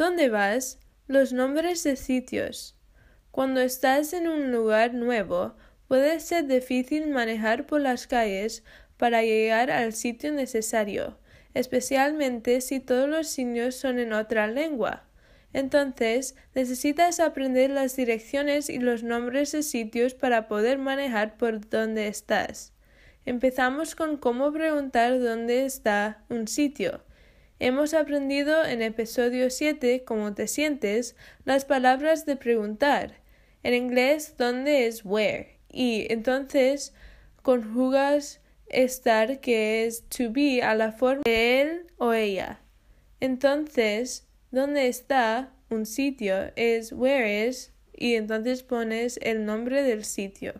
¿Dónde vas? Los nombres de sitios. Cuando estás en un lugar nuevo, puede ser difícil manejar por las calles para llegar al sitio necesario, especialmente si todos los signos son en otra lengua. Entonces, necesitas aprender las direcciones y los nombres de sitios para poder manejar por donde estás. Empezamos con cómo preguntar dónde está un sitio. Hemos aprendido en episodio 7 cómo te sientes las palabras de preguntar. En inglés, dónde es where. Y entonces conjugas estar que es to be a la forma de él o ella. Entonces, dónde está un sitio es where is y entonces pones el nombre del sitio.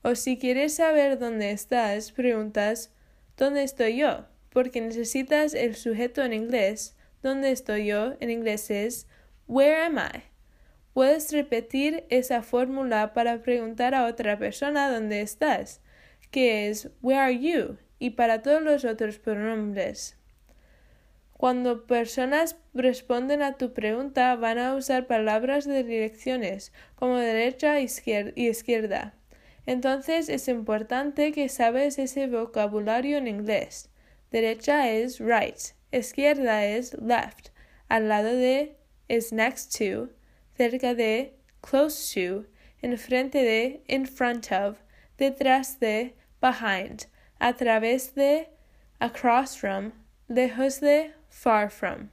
O si quieres saber dónde estás, preguntas ¿dónde estoy yo? Porque necesitas el sujeto en inglés. ¿Dónde estoy yo? En inglés es Where am I? Puedes repetir esa fórmula para preguntar a otra persona dónde estás, que es Where are you? y para todos los otros pronombres. Cuando personas responden a tu pregunta van a usar palabras de direcciones como derecha y izquierda. Entonces es importante que sabes ese vocabulario en inglés. Derecha es right, izquierda es left, al lado de is next to, cerca de close to, enfrente de in front of, detrás de behind, a través de across from, lejos de far from.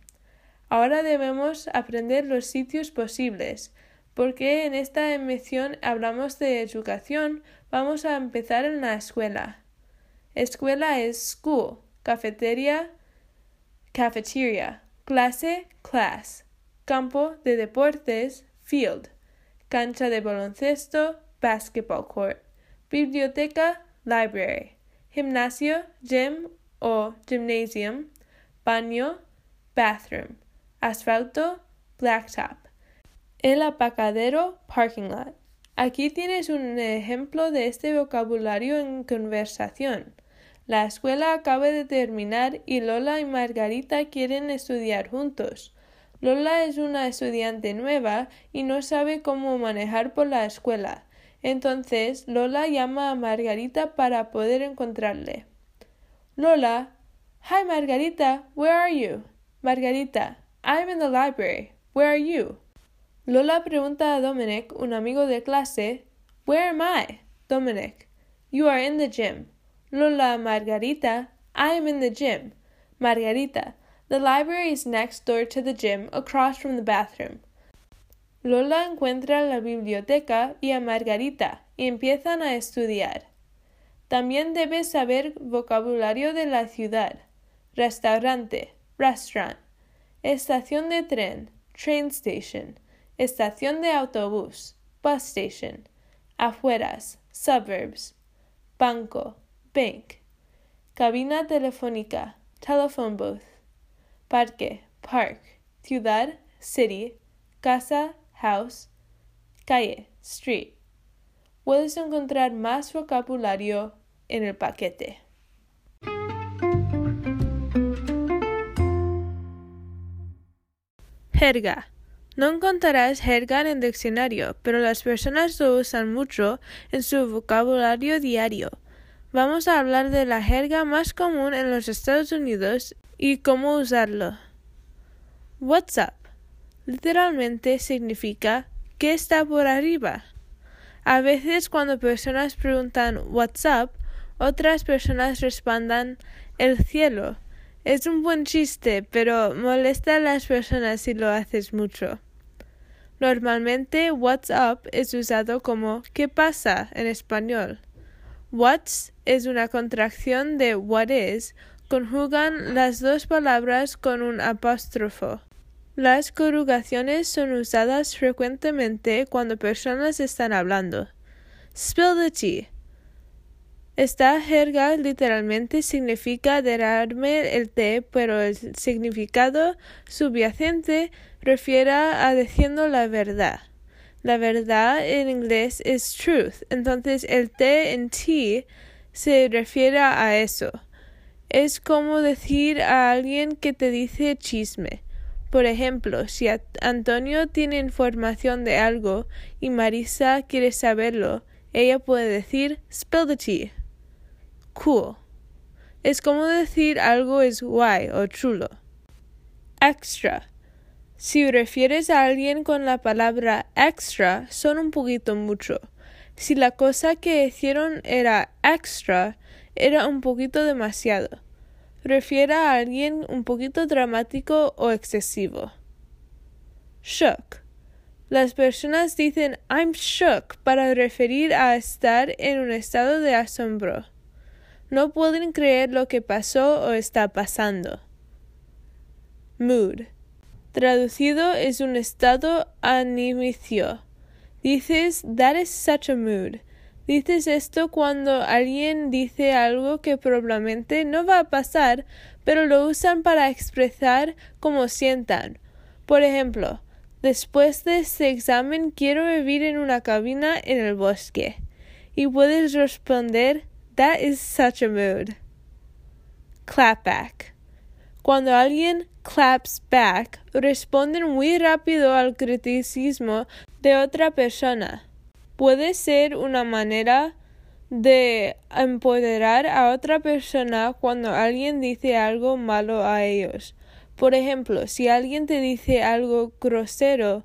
Ahora debemos aprender los sitios posibles. Porque en esta emisión hablamos de educación, vamos a empezar en la escuela. Escuela es school cafetería, cafeteria, clase, class, campo de deportes, field, cancha de baloncesto, basketball court, biblioteca, library, gimnasio, gym o gymnasium, baño, bathroom, asfalto, blacktop, el apacadero, parking lot. Aquí tienes un ejemplo de este vocabulario en conversación. La escuela acaba de terminar y Lola y Margarita quieren estudiar juntos. Lola es una estudiante nueva y no sabe cómo manejar por la escuela. Entonces Lola llama a Margarita para poder encontrarle. Lola, Hi Margarita, where are you? Margarita, I'm in the library. Where are you? Lola pregunta a Dominic, un amigo de clase, Where am I? Dominic, You are in the gym. Lola Margarita, I am in the gym. Margarita, the library is next door to the gym, across from the bathroom. Lola encuentra la biblioteca y a Margarita y empiezan a estudiar. También debes saber vocabulario de la ciudad. Restaurante, restaurant. Estación de tren, train station. Estación de autobús, bus station. Afueras, suburbs. Banco, bank, cabina telefónica, telephone booth, parque, park, ciudad, city, casa, house, calle, street. Puedes encontrar más vocabulario en el paquete. Jerga. No encontrarás jerga en el diccionario, pero las personas lo usan mucho en su vocabulario diario. Vamos a hablar de la jerga más común en los Estados Unidos y cómo usarlo. What's up? Literalmente significa ¿qué está por arriba? A veces cuando personas preguntan What's up, otras personas respondan el cielo. Es un buen chiste, pero molesta a las personas si lo haces mucho. Normalmente What's up es usado como ¿qué pasa? en español. What's es una contracción de what is, conjugan las dos palabras con un apóstrofo. Las conjugaciones son usadas frecuentemente cuando personas están hablando. Spill the tea. Esta jerga literalmente significa derrame el té, pero el significado subyacente refiere a diciendo la verdad. La verdad en inglés es truth, entonces el T en T se refiere a eso. Es como decir a alguien que te dice chisme. Por ejemplo, si Antonio tiene información de algo y Marisa quiere saberlo, ella puede decir spill the tea. Cool. Es como decir algo es guay o chulo. Extra. Si refieres a alguien con la palabra extra, son un poquito mucho. Si la cosa que hicieron era extra, era un poquito demasiado. Refiere a alguien un poquito dramático o excesivo. Shook. Las personas dicen I'm shook para referir a estar en un estado de asombro. No pueden creer lo que pasó o está pasando. Mood. Traducido es un estado anímico. Dices, that is such a mood. Dices esto cuando alguien dice algo que probablemente no va a pasar, pero lo usan para expresar cómo sientan. Por ejemplo, después de este examen quiero vivir en una cabina en el bosque. Y puedes responder, that is such a mood. Clapback. Cuando alguien claps back, responden muy rápido al criticismo de otra persona. Puede ser una manera de empoderar a otra persona cuando alguien dice algo malo a ellos. Por ejemplo, si alguien te dice algo grosero,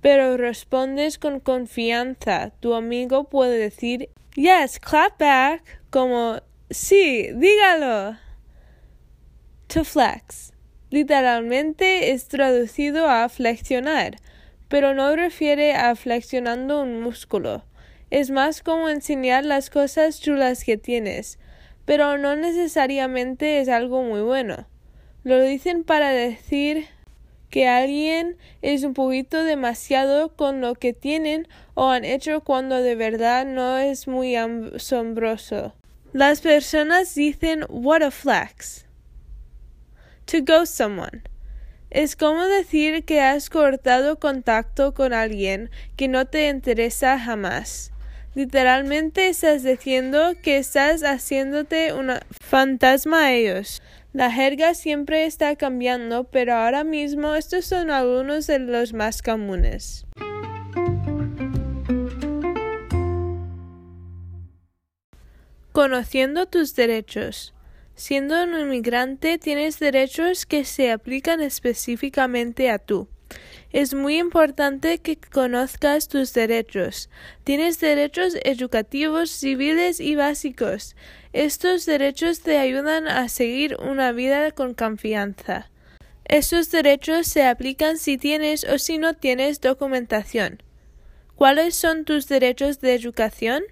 pero respondes con confianza, tu amigo puede decir Yes, clap back, como Sí, dígalo. To flex. Literalmente es traducido a flexionar, pero no refiere a flexionando un músculo. Es más como enseñar las cosas chulas que tienes, pero no necesariamente es algo muy bueno. Lo dicen para decir que alguien es un poquito demasiado con lo que tienen o han hecho cuando de verdad no es muy asombroso. Las personas dicen what a flex To ghost someone. Es como decir que has cortado contacto con alguien que no te interesa jamás. Literalmente estás diciendo que estás haciéndote una fantasma a ellos. La jerga siempre está cambiando, pero ahora mismo estos son algunos de los más comunes. Conociendo tus derechos. Siendo un inmigrante tienes derechos que se aplican específicamente a tú. Es muy importante que conozcas tus derechos. Tienes derechos educativos, civiles y básicos. Estos derechos te ayudan a seguir una vida con confianza. Estos derechos se aplican si tienes o si no tienes documentación. ¿Cuáles son tus derechos de educación?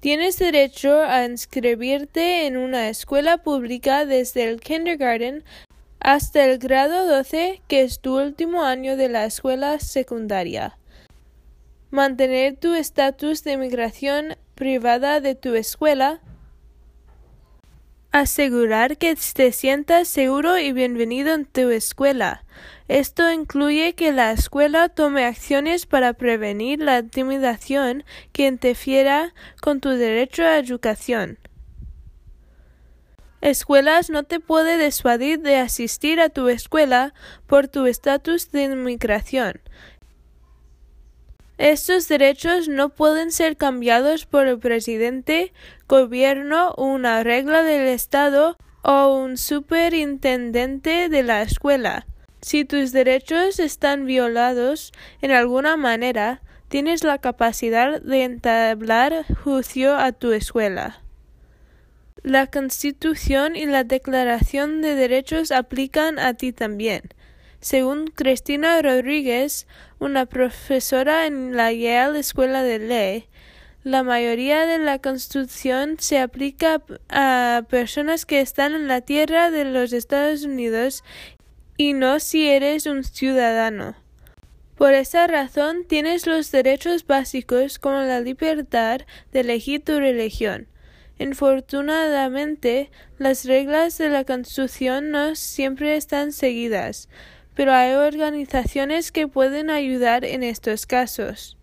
Tienes derecho a inscribirte en una escuela pública desde el kindergarten hasta el grado 12, que es tu último año de la escuela secundaria. Mantener tu estatus de inmigración privada de tu escuela Asegurar que te sientas seguro y bienvenido en tu escuela. Esto incluye que la escuela tome acciones para prevenir la intimidación que interfiera con tu derecho a educación. Escuelas no te puede disuadir de asistir a tu escuela por tu estatus de inmigración. Estos derechos no pueden ser cambiados por el presidente, gobierno, una regla del Estado o un superintendente de la escuela. Si tus derechos están violados en alguna manera, tienes la capacidad de entablar juicio a tu escuela. La Constitución y la Declaración de Derechos aplican a ti también. Según Cristina Rodríguez, una profesora en la Yale Escuela de Ley, la mayoría de la Constitución se aplica a personas que están en la tierra de los Estados Unidos y no si eres un ciudadano. Por esa razón tienes los derechos básicos como la libertad de elegir tu religión. Infortunadamente, las reglas de la Constitución no siempre están seguidas, pero hay organizaciones que pueden ayudar en estos casos.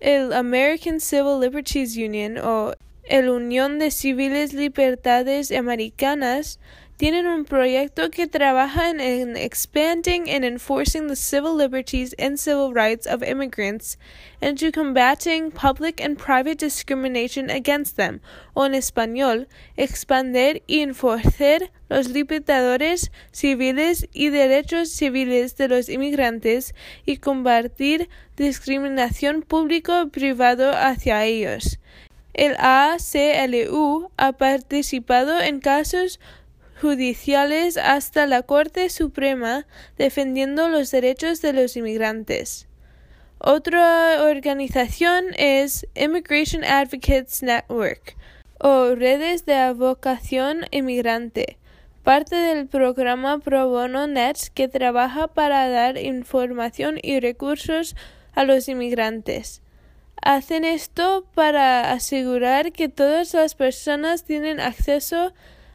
El American Civil Liberties Union o el Unión de Civiles Libertades Americanas tienen un proyecto que trabaja en expanding and enforcing the civil liberties and civil rights of immigrants and to combating public and private discrimination against them, o en español, expander y enforcer los libertadores civiles y derechos civiles de los inmigrantes y combatir discriminación público-privado hacia ellos. El ACLU ha participado en casos judiciales hasta la Corte Suprema defendiendo los derechos de los inmigrantes. Otra organización es Immigration Advocates Network o Redes de Avocación Inmigrante, parte del programa Pro Bono Net que trabaja para dar información y recursos a los inmigrantes. Hacen esto para asegurar que todas las personas tienen acceso a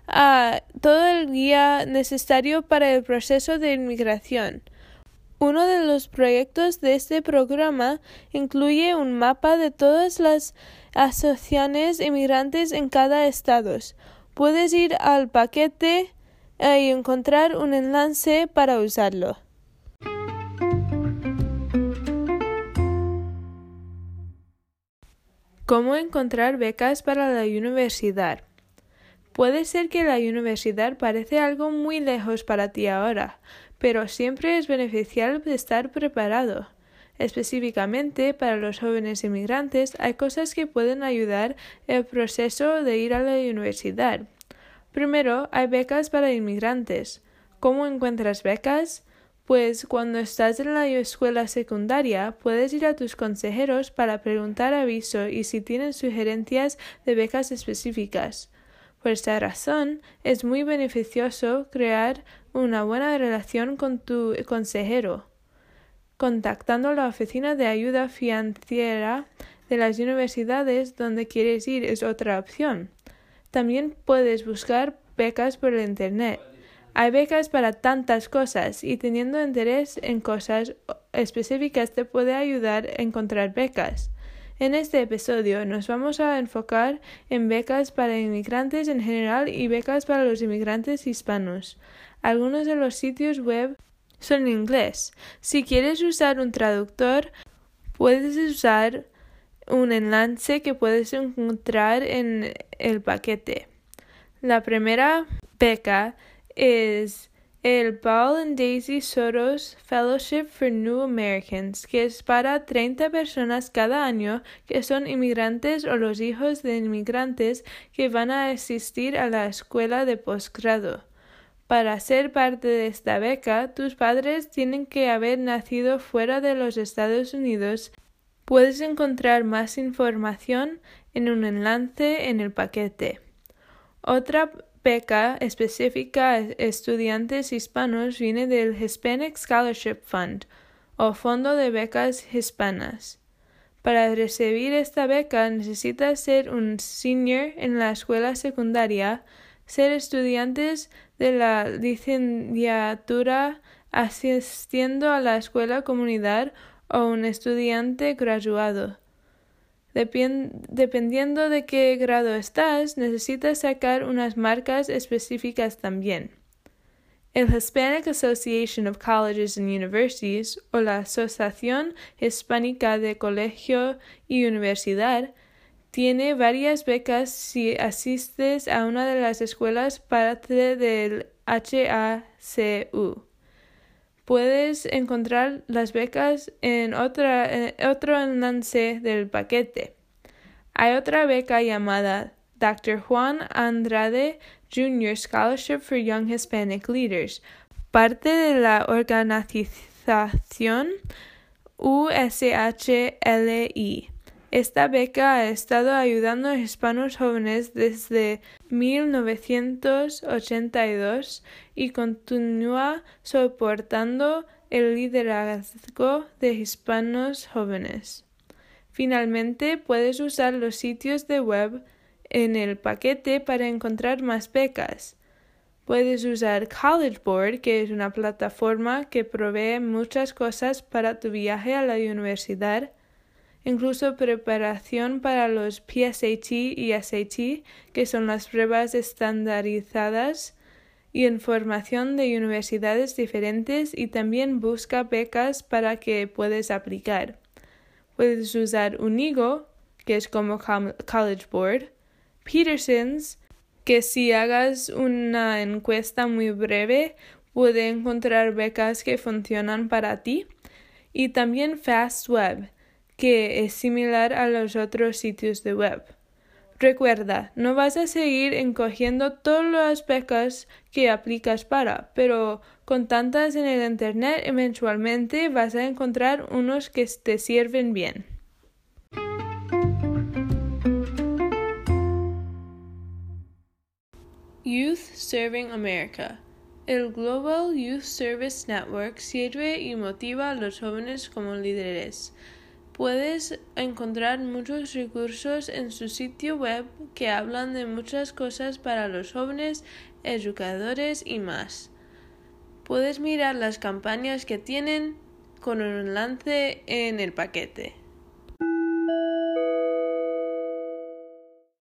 todo el guía necesario para el proceso de inmigración. Uno de los proyectos de este programa incluye un mapa de todas las asociaciones inmigrantes en cada estado. Puedes ir al paquete y encontrar un enlace para usarlo. ¿Cómo encontrar becas para la universidad? Puede ser que la universidad parece algo muy lejos para ti ahora, pero siempre es beneficial estar preparado. Específicamente para los jóvenes inmigrantes hay cosas que pueden ayudar el proceso de ir a la universidad. Primero, hay becas para inmigrantes. ¿Cómo encuentras becas? Pues cuando estás en la escuela secundaria puedes ir a tus consejeros para preguntar aviso y si tienen sugerencias de becas específicas. Por esta razón, es muy beneficioso crear una buena relación con tu consejero. Contactando la oficina de ayuda financiera de las universidades donde quieres ir es otra opción. También puedes buscar becas por el Internet. Hay becas para tantas cosas y teniendo interés en cosas específicas te puede ayudar a encontrar becas. En este episodio nos vamos a enfocar en becas para inmigrantes en general y becas para los inmigrantes hispanos. Algunos de los sitios web son en inglés. Si quieres usar un traductor, puedes usar un enlace que puedes encontrar en el paquete. La primera beca es el Paul and Daisy Soros Fellowship for New Americans, que es para 30 personas cada año que son inmigrantes o los hijos de inmigrantes que van a asistir a la escuela de posgrado. Para ser parte de esta beca, tus padres tienen que haber nacido fuera de los Estados Unidos. Puedes encontrar más información en un enlace en el paquete. Otra beca específica a estudiantes hispanos viene del Hispanic Scholarship Fund o Fondo de Becas Hispanas. Para recibir esta beca necesitas ser un senior en la escuela secundaria, ser estudiantes de la licenciatura asistiendo a la escuela comunidad o un estudiante graduado dependiendo de qué grado estás, necesitas sacar unas marcas específicas también. El Hispanic Association of Colleges and Universities o la Asociación Hispánica de Colegio y Universidad tiene varias becas si asistes a una de las escuelas parte del HACU. Puedes encontrar las becas en, otro enlace del paquete. Hay otra beca llamada Dr. Juan Andrade Jr. Scholarship for Young Hispanic Leaders, parte de la organización USHLI. Esta beca ha estado ayudando a hispanos jóvenes desde 1982 y continúa soportando el liderazgo de hispanos jóvenes. Finalmente, puedes usar los sitios de web en el paquete para encontrar más becas. Puedes usar College Board, que es una plataforma que provee muchas cosas para tu viaje a la universidad incluso preparación para los PSAT y SAT, que son las pruebas estandarizadas, y información de universidades diferentes y también busca becas para que puedas aplicar. Puedes usar Unigo, que es como College Board, Peterson's, que si hagas una encuesta muy breve puede encontrar becas que funcionan para ti, y también FastWeb, que es similar a los otros sitios de web. Recuerda, no vas a seguir encogiendo todas las becas que aplicas para, pero con tantas en el Internet eventualmente vas a encontrar unos que te sirven bien. Youth Serving America. El Global Youth Service Network sirve y motiva a los jóvenes como líderes. Puedes encontrar muchos recursos en su sitio web que hablan de muchas cosas para los jóvenes, educadores y más. Puedes mirar las campañas que tienen con un enlace en el paquete.